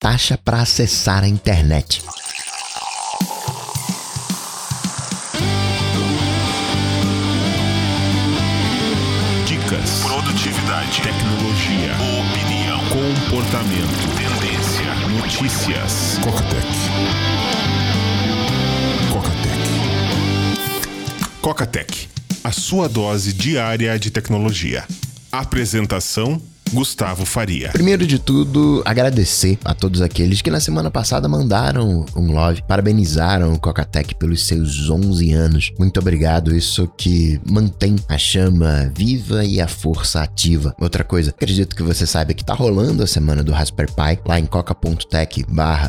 taxa para acessar a internet. Dicas, produtividade, tecnologia, opinião, comportamento, tendência, notícias. Cocatec. Cocatec. Cocatec, a sua dose diária de tecnologia. Apresentação Gustavo Faria. Primeiro de tudo, agradecer a todos aqueles que na semana passada mandaram um love, parabenizaram o Cocatec pelos seus 11 anos. Muito obrigado, isso que mantém a chama viva e a força ativa. Outra coisa, acredito que você saiba que tá rolando a semana do Raspberry Pi lá em coca.tech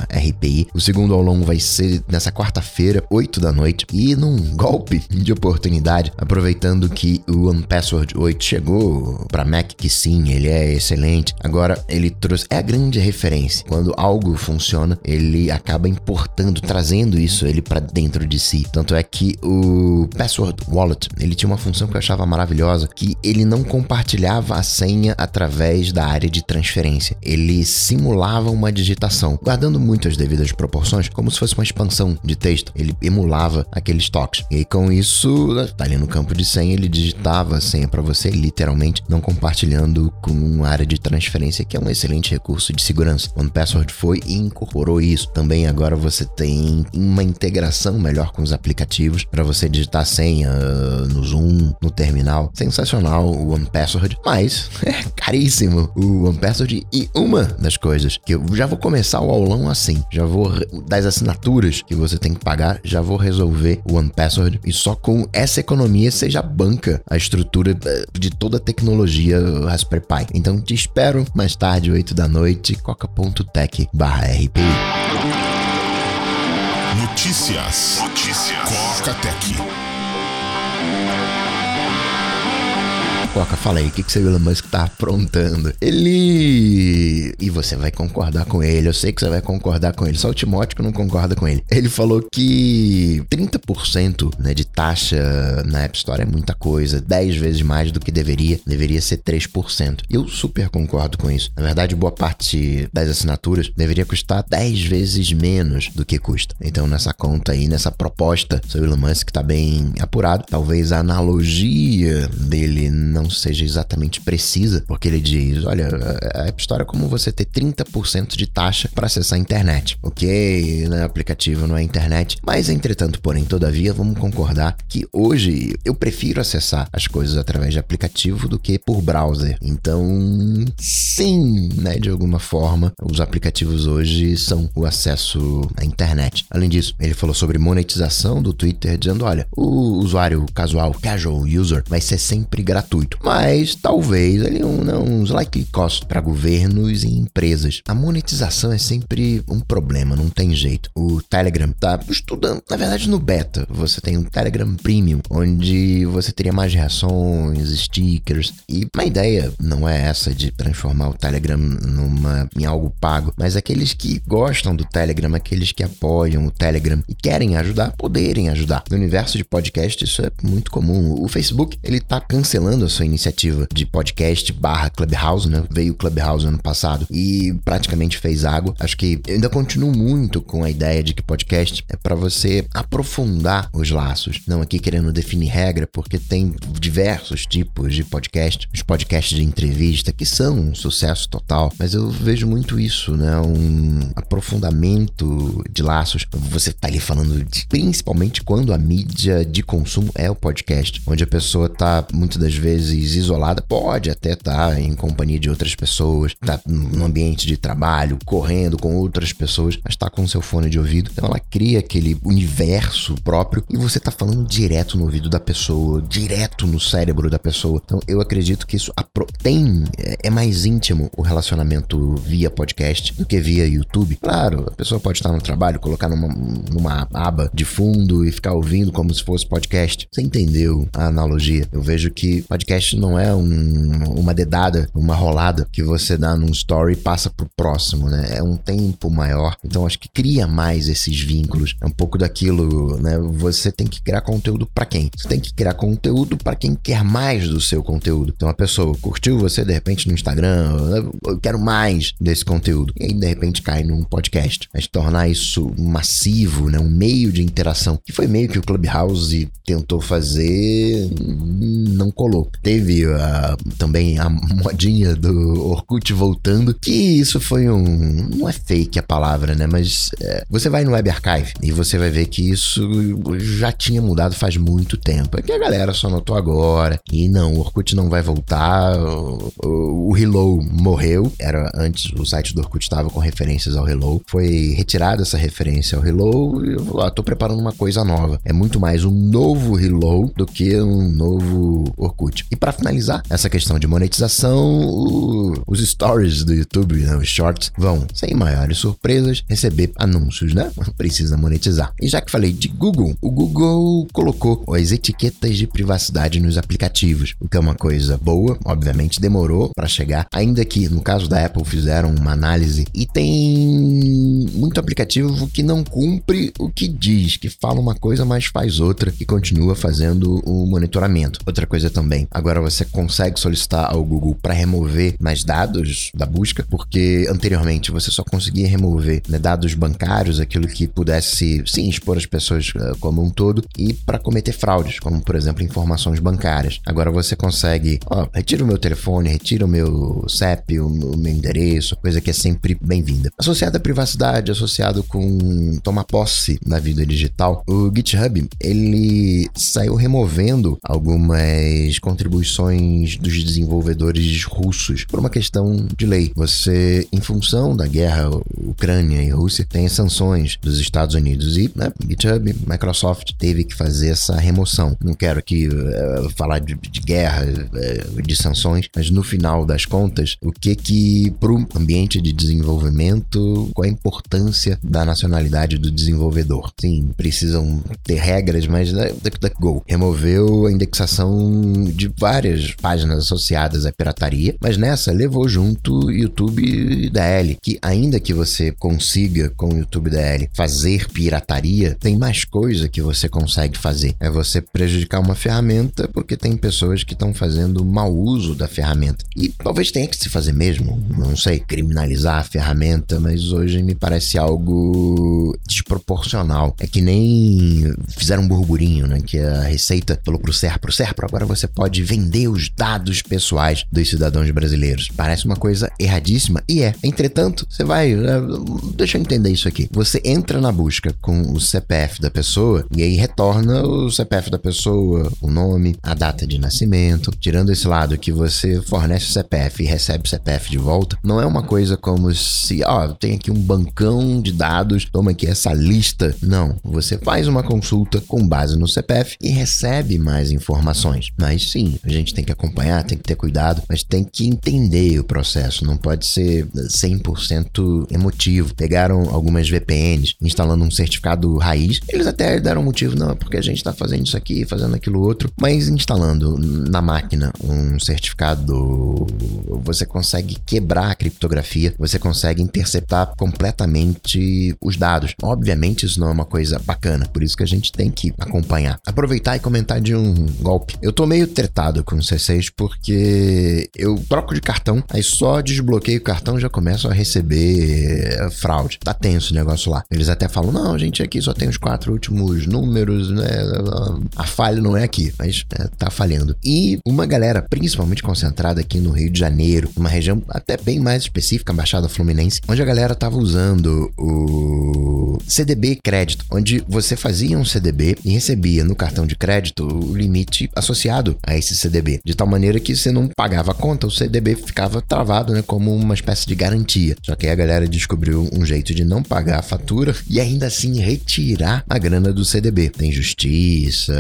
RPI. O segundo ao longo vai ser nessa quarta-feira, 8 da noite. E num golpe de oportunidade, aproveitando que o OnePassword 8 chegou para Mac, que sim, ele é excelente. Agora, ele trouxe. É a grande referência. Quando algo funciona, ele acaba importando, trazendo isso ele para dentro de si. Tanto é que o Password Wallet, ele tinha uma função que eu achava maravilhosa, que ele não compartilhava a senha através da área de transferência. Ele simulava uma digitação, guardando muito as devidas proporções, como se fosse uma expansão de texto. Ele emulava aqueles toques. E com isso, tá ali no campo de senha, ele digitava a senha para você, literalmente, não compartilhando com uma área de transferência, que é um excelente recurso de segurança. OnePassword foi e incorporou isso. Também agora você tem uma integração melhor com os aplicativos para você digitar senha uh, no Zoom, no terminal. Sensacional o OnePassword, mas é caríssimo o OnePassword e uma das coisas que eu já vou começar o aulão assim, já vou das assinaturas que você tem que pagar, já vou resolver o OnePassword e só com essa economia você já banca a estrutura uh, de toda a tecnologia Raspberry Pi. Então te espero mais tarde, 8 da noite, coca.tech barra RPI. Notícias. Notícias. Coca Tech. Coca, fala aí, o que, que o Elon Musk tá aprontando? Ele. E você vai concordar com ele, eu sei que você vai concordar com ele, só o Timóteo que não concorda com ele. Ele falou que 30% né, de taxa na App Store é muita coisa, 10 vezes mais do que deveria, deveria ser 3%. Eu super concordo com isso. Na verdade, boa parte das assinaturas deveria custar 10 vezes menos do que custa. Então, nessa conta aí, nessa proposta, o Elon Musk tá bem apurado. Talvez a analogia dele não não seja exatamente precisa, porque ele diz: olha, a App Store é como você ter 30% de taxa para acessar a internet. Ok, né? aplicativo não é internet. Mas, entretanto, porém, todavia, vamos concordar que hoje eu prefiro acessar as coisas através de aplicativo do que por browser. Então, sim, né? De alguma forma, os aplicativos hoje são o acesso à internet. Além disso, ele falou sobre monetização do Twitter, dizendo: olha, o usuário casual, casual user, vai ser sempre gratuito muito, mas talvez ali um, não, uns likely cost para governos e empresas. A monetização é sempre um problema, não tem jeito. O Telegram tá estudando, na verdade no beta, você tem um Telegram Premium, onde você teria mais reações, stickers, e a ideia não é essa de transformar o Telegram numa, em algo pago, mas aqueles que gostam do Telegram, aqueles que apoiam o Telegram e querem ajudar, poderem ajudar. No universo de podcast isso é muito comum. O Facebook, ele tá cancelando a sua iniciativa de podcast barra Clubhouse, né? Veio o Clubhouse ano passado e praticamente fez água. Acho que eu ainda continuo muito com a ideia de que podcast é para você aprofundar os laços. Não aqui querendo definir regra, porque tem diversos tipos de podcast. Os podcasts de entrevista que são um sucesso total, mas eu vejo muito isso, né? Um aprofundamento de laços. Você tá ali falando de, principalmente quando a mídia de consumo é o podcast, onde a pessoa tá muitas das vezes vezes isolada, pode até estar tá em companhia de outras pessoas, tá no ambiente de trabalho, correndo com outras pessoas, mas está com seu fone de ouvido. Então ela cria aquele universo próprio e você está falando direto no ouvido da pessoa, direto no cérebro da pessoa. Então eu acredito que isso tem é, é mais íntimo o relacionamento via podcast do que via YouTube. Claro, a pessoa pode estar no trabalho, colocar numa, numa aba de fundo e ficar ouvindo como se fosse podcast. Você entendeu a analogia? Eu vejo que podcast podcast não é um, uma dedada, uma rolada que você dá num story e passa pro próximo, né? É um tempo maior. Então acho que cria mais esses vínculos. É um pouco daquilo, né? Você tem que criar conteúdo para quem? Você tem que criar conteúdo para quem quer mais do seu conteúdo. Então a pessoa curtiu você de repente no Instagram, eu quero mais desse conteúdo. E aí de repente cai num podcast. Mas tornar isso massivo, né? Um meio de interação. Que foi meio que o Clubhouse tentou fazer, não colou. Teve uh, também a modinha do Orkut voltando, que isso foi um. Não é fake a palavra, né? Mas é, você vai no Web Archive e você vai ver que isso já tinha mudado faz muito tempo. É que a galera só notou agora. E não, o Orkut não vai voltar. O, o, o Hello morreu. Era antes, o site do Orkut estava com referências ao Hello. Foi retirada essa referência ao Hello e eu falei, ah, tô preparando uma coisa nova. É muito mais um novo Hello do que um novo Orkut. E para finalizar essa questão de monetização, o, os stories do YouTube, né, os shorts, vão, sem maiores surpresas, receber anúncios, né? Precisa monetizar. E já que falei de Google, o Google colocou as etiquetas de privacidade nos aplicativos, o que é uma coisa boa, obviamente demorou para chegar, ainda que no caso da Apple fizeram uma análise e tem muito aplicativo que não cumpre o que diz, que fala uma coisa, mas faz outra e continua fazendo o monitoramento. Outra coisa também, agora você consegue solicitar ao Google para remover mais dados da busca, porque anteriormente você só conseguia remover né, dados bancários, aquilo que pudesse sim expor as pessoas uh, como um todo, e para cometer fraudes, como por exemplo informações bancárias. Agora você consegue, ó, retira o meu telefone, retira o meu CEP, o, o meu endereço, coisa que é sempre bem-vinda. Associado à privacidade, associado com tomar posse na vida digital, o GitHub ele saiu removendo algumas contribuições dos desenvolvedores russos por uma questão de lei. Você, em função da guerra Ucrânia e Rússia, tem sanções dos Estados Unidos e né, GitHub, Microsoft teve que fazer essa remoção. Não quero aqui uh, falar de, de guerra, uh, de sanções, mas no final das contas, o que que para o ambiente de desenvolvimento, qual a importância da nacionalidade do desenvolvedor? Sim, precisam ter regras, mas DuckDuckGo removeu a indexação de várias páginas associadas à pirataria, mas nessa levou junto YouTube DL, que ainda que você consiga com o YouTube DL fazer pirataria, tem mais coisa que você consegue fazer. É você prejudicar uma ferramenta porque tem pessoas que estão fazendo mau uso da ferramenta. E talvez tenha que se fazer mesmo, não sei, criminalizar a ferramenta, mas hoje me parece algo desproporcional. É que nem fizeram um burburinho, né? Que a Receita falou pro Serpro, Serpro, agora você pode vender os dados pessoais dos cidadãos brasileiros. Parece uma coisa erradíssima e é. Entretanto, você vai, né, deixa eu entender isso aqui. Você entra na busca com o CPF da pessoa e aí retorna o CPF da pessoa, o nome, a data de nascimento. Tirando esse lado que você fornece o CPF e recebe o CPF de volta, não é uma coisa como se, ó, tem aqui um bancão de dados, toma aqui essa lista. Não, você faz uma consulta com base no CPF e recebe mais informações. Mas sim, a gente tem que acompanhar, tem que ter cuidado, mas tem que entender o processo, não pode ser 100% emotivo. Pegaram algumas VPNs, instalando um certificado raiz, eles até deram motivo, não, é porque a gente está fazendo isso aqui, fazendo aquilo outro, mas instalando na máquina um certificado, você consegue quebrar a criptografia, você consegue interceptar completamente os dados. Obviamente, isso não é uma coisa bacana, por isso que a gente tem que acompanhar. Aproveitar e comentar de um golpe. Eu tô meio tretado com o C6 porque eu troco de cartão, aí só desbloqueio o cartão já começo a receber eh, fraude. Tá tenso o negócio lá. Eles até falam: não, a gente aqui só tem os quatro últimos números, né? A falha não é aqui, mas é, tá falhando. E uma galera, principalmente concentrada aqui no Rio de Janeiro, uma região até bem mais específica, Baixada Fluminense, onde a galera tava usando o CDB crédito, onde você fazia um CDB e recebia no cartão de crédito o limite associado a esse CDB, de tal maneira que você não pagava a conta, o CDB ficava travado, né, como uma espécie de garantia. Só que aí a galera descobriu um jeito de não pagar a fatura e ainda assim retirar a grana do CDB. Tem justiça,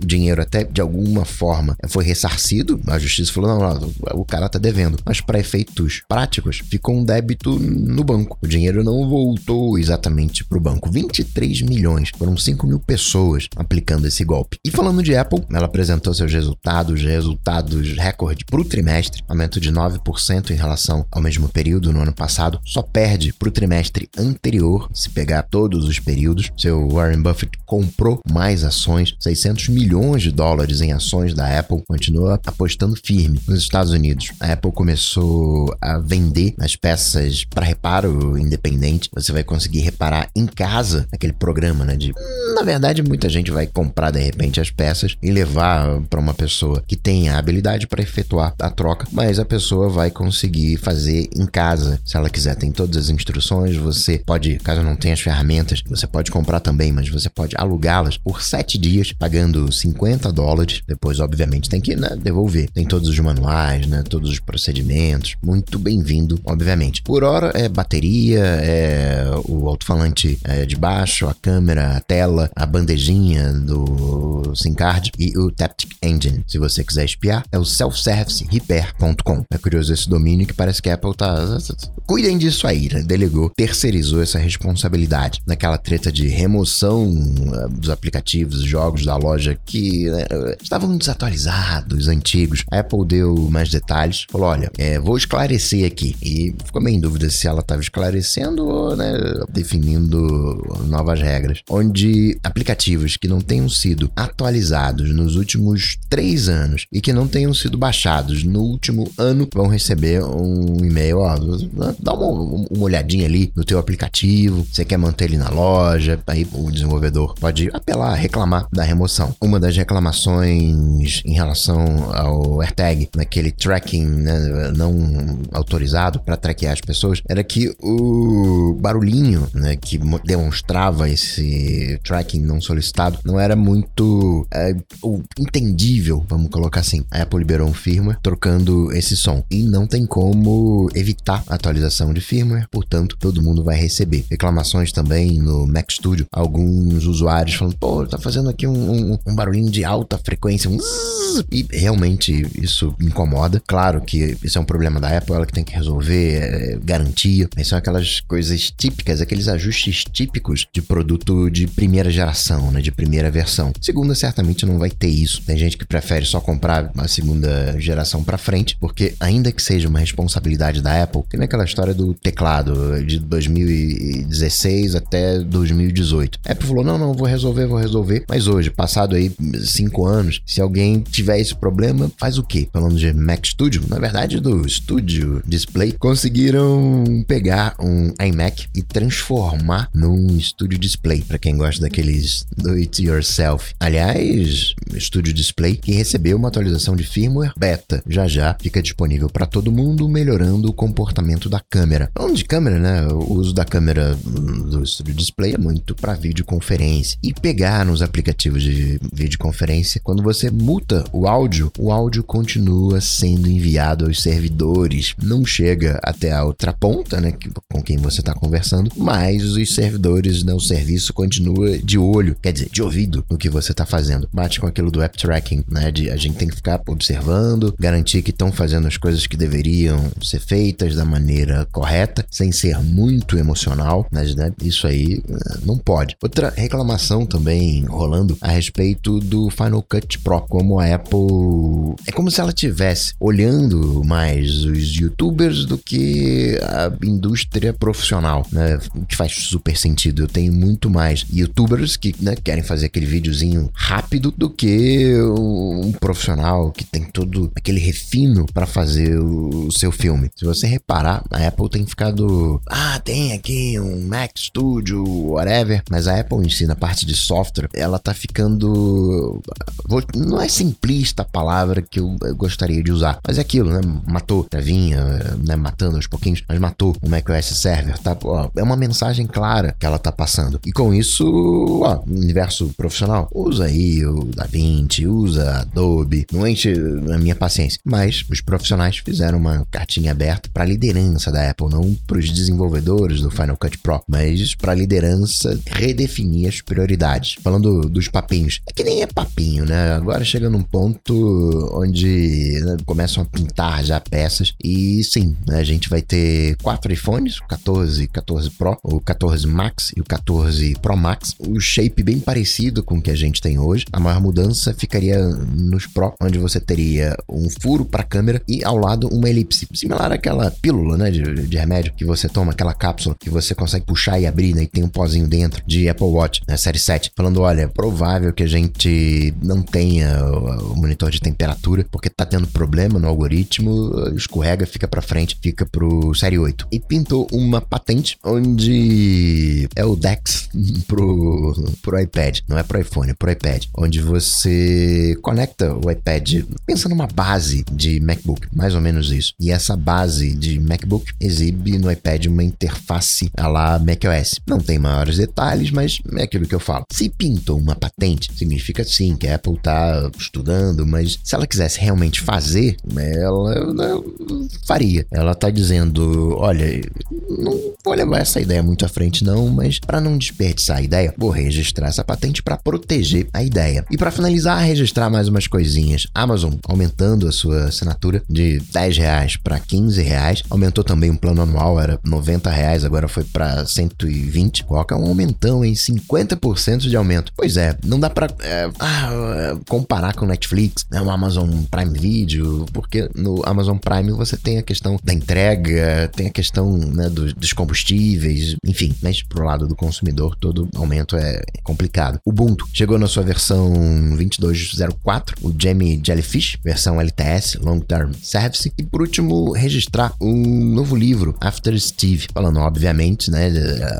o dinheiro até de alguma forma foi ressarcido, a justiça falou: não, não o cara tá devendo. Mas para efeitos práticos, ficou um débito no banco. O dinheiro não voltou exatamente para o banco. 23 milhões. Foram 5 mil pessoas aplicando esse golpe. E falando de Apple, ela apresentou seus resultados, resultados recorde para o trimestre, aumento de 9% em relação ao mesmo período no ano passado. Só perde para o trimestre anterior, se pegar todos os períodos. Seu Warren Buffett comprou mais ações, 600 milhões de dólares em ações da Apple, continua apostando firme. Nos Estados Unidos, a Apple começou a vender as peças para reparo independente. Vai conseguir reparar em casa aquele programa, né? De na verdade, muita gente vai comprar de repente as peças e levar para uma pessoa que tem a habilidade para efetuar a troca, mas a pessoa vai conseguir fazer em casa, se ela quiser. Tem todas as instruções. Você pode, caso não tenha as ferramentas, você pode comprar também, mas você pode alugá-las por sete dias, pagando 50 dólares. Depois, obviamente, tem que né, devolver. Tem todos os manuais, né? Todos os procedimentos. Muito bem-vindo, obviamente. Por hora é bateria, é o alto-falante é, de baixo, a câmera, a tela, a bandejinha do SIM card e o Taptic Engine. Se você quiser espiar, é o selfservicerepair.com. É curioso esse domínio que parece que a Apple tá. Cuidem disso aí, né? Delegou, terceirizou essa responsabilidade. Naquela treta de remoção uh, dos aplicativos, jogos da loja que né, estavam desatualizados, antigos. A Apple deu mais detalhes, falou: olha, é, vou esclarecer aqui. E ficou meio em dúvida se ela estava esclarecendo ou né, definindo novas regras. Onde aplicativos que não tenham sido atualizados nos últimos três anos e que não tenham sido baixados no último ano vão receber um e-mail, ó, dá uma, uma olhadinha ali no teu aplicativo, você quer manter ele na loja, aí o desenvolvedor pode apelar, reclamar da remoção. Uma das reclamações em relação ao AirTag, naquele tracking né, não autorizado para traquear as pessoas, era que o barulhinho né, que demonstrava esse tracking não solicitado não era muito é, entendível, vamos colocar assim. A Apple liberou um firmware trocando esse som e não tem como evitar a atualização de firmware, portanto, todo mundo vai receber. Reclamações também no Mac Studio, alguns usuários falando, pô, tá fazendo aqui um, um, um barulhinho de alta frequência, um zzz, e realmente isso incomoda. Claro que isso é um problema da Apple, ela que tem que resolver, é, garantia, mas são aquelas coisas típicas, aqueles ajustes típicos de produto de primeira geração, né, de primeira versão. Segunda, certamente não vai ter isso. Tem gente que prefere só comprar a segunda geração para frente, porque ainda que seja uma responsabilidade da Apple, tem aquela história do teclado de 2016 até 2018. A Apple falou: não, não, vou resolver, vou resolver. Mas hoje, passado aí cinco anos, se alguém tiver esse problema, faz o quê? Falando de Mac Studio, na verdade, do Studio Display, conseguiram pegar um iMac e transformar num Studio Display, para quem gosta daqueles do it yourself. Aliás, Studio Display que recebeu uma atualização de firmware beta. Já já fica disponível para todo mundo, melhorando o comportamento da câmera. Falando de câmera, né? O uso da câmera do Studio Display é muito para videoconferência. E pegar nos aplicativos de videoconferência, quando você muta o áudio, o áudio continua sendo enviado aos servidores. Não chega até a outra ponta, né? Com quem você está conversando, mas os servidores, né? O serviço continua de olho, quer dizer, de ouvido no que você está fazendo. Bate com aquilo do app tracking, né? De a gente tem que ficar observando, garantir que estão fazendo as coisas que deveriam ser feitas da maneira correta, sem ser muito emocional, mas né? isso aí eh, não pode. Outra reclamação também rolando a respeito do Final Cut Pro, como a Apple é como se ela tivesse olhando mais os YouTubers do que a indústria profissional, né? Que faz super sentido. Eu tenho muito mais YouTubers que né, querem fazer aquele videozinho rápido do que um profissional que tem todo aquele refino para fazer o, seu filme. Se você reparar, a Apple tem ficado, ah, tem aqui um Mac Studio, whatever, mas a Apple em si, na parte de software, ela tá ficando, não é simplista a palavra que eu, gostaria de usar, mas é aquilo, né? Matou, já vinha, né? Matando aos pouquinhos, mas matou o macOS Server, tá? Ó, é uma mensagem clara que ela tá passando. E com isso, ó, universo profissional, usa aí o DaVinci, usa Adobe, não enche a minha paciência. Mas os profissionais fizeram uma cartinha aberta para a liderança da Apple, não para os desenvolvedores do Final Cut Pro, mas para a liderança redefinir as prioridades. Falando dos papinhos, é que nem é papinho, né? Agora chega num ponto onde né, começam a pintar já peças e sim, né, a gente vai ter quatro iPhones, 14, 14 Pro, o 14 14 Max e o 14 Pro Max. O shape bem parecido com o que a gente tem hoje. A maior mudança ficaria nos Pro, onde você teria um furo para câmera e ao lado uma elipse, similar àquela pílula, né, de, de, remédio que você toma, aquela cápsula que você consegue puxar e abrir, né, e tem um pozinho dentro de Apple Watch, né, série 7, falando, olha, é provável que a gente não tenha o, o monitor de temperatura porque tá tendo problema no algoritmo, escorrega, fica para frente, fica pro série 8. E pintou uma patente onde é o DeX pro, pro iPad, não é pro iPhone, é pro iPad, onde você conecta o iPad, pensa numa base de MacBook, mais ou menos isso. E essa base de MacBook exibe no iPad uma interface a lá macOS. Não tem maiores detalhes, mas é aquilo que eu falo. Se pintou uma patente, significa sim que a Apple tá estudando, mas se ela quisesse realmente fazer, ela, ela faria. Ela tá dizendo, olha, não vou levar essa ideia muito à frente não, mas para não desperdiçar a ideia, vou registrar essa patente para proteger a ideia. E para finalizar, registrar mais umas coisinhas. Amazon aumentando a sua assinatura de 10 reais para 15 reais. Aumentou também o plano anual, era 90 reais, agora foi para 120. Coloca um aumentão em 50% de aumento. Pois é, não dá para é, ah, comparar com Netflix, né, o Amazon Prime Video, porque no Amazon Prime você tem a questão da entrega, tem a questão né, dos, dos combustíveis, enfim, mas pro lado do consumidor todo aumento é complicado. Ubuntu chegou na sua versão 22.04, o Jamie Jellyfish, versão LTS, Long Term Service, e por último, registrar um novo livro, After Steve, falando obviamente, né,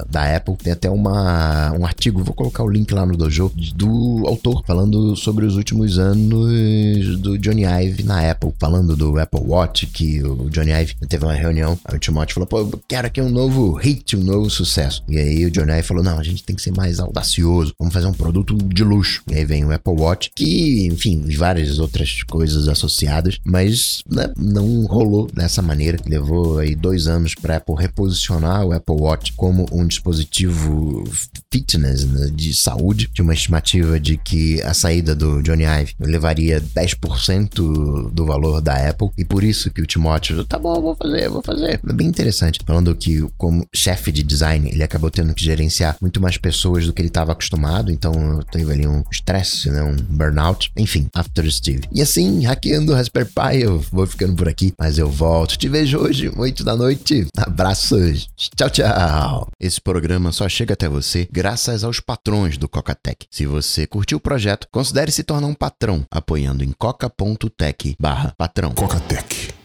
da Apple, tem até uma, um artigo, vou colocar o link lá no dojo, do autor falando sobre os últimos anos do Johnny Ive na Apple, falando do Apple Watch, que o Johnny Ive teve uma reunião, o Timothy falou, pô, eu quero aqui um novo hit, um novo sucesso. E aí o Johnny Ive falou, não, a gente tem que ser mais audacioso, vamos fazer um produto de luxo. E aí vem o Apple Watch, que, enfim, várias outras coisas associadas, mas né, não rolou dessa maneira. Levou aí dois anos para Apple reposicionar o Apple Watch como um dispositivo fitness né, de saúde. Tinha uma estimativa de que a saída do Johnny Ive levaria 10% do valor da Apple e por isso que o Timóteo, tá bom, vou fazer, vou fazer. É bem interessante. Falando que como chefe de design, ele acabou tendo que gerenciar muito mais pessoas do que ele estava acostumado, então teve ali um estresse, né, um burnout. Enfim, After Steve. E assim, hackeando o Raspberry Pi, eu vou ficando por aqui, mas eu volto. Te vejo hoje, 8 da noite. Abraços. Tchau, tchau. Esse programa só chega até você graças aos patrões do Cocatec. Se você curtiu o projeto, considere se tornar um patrão apoiando em coca.tech barra patrão. Cocatec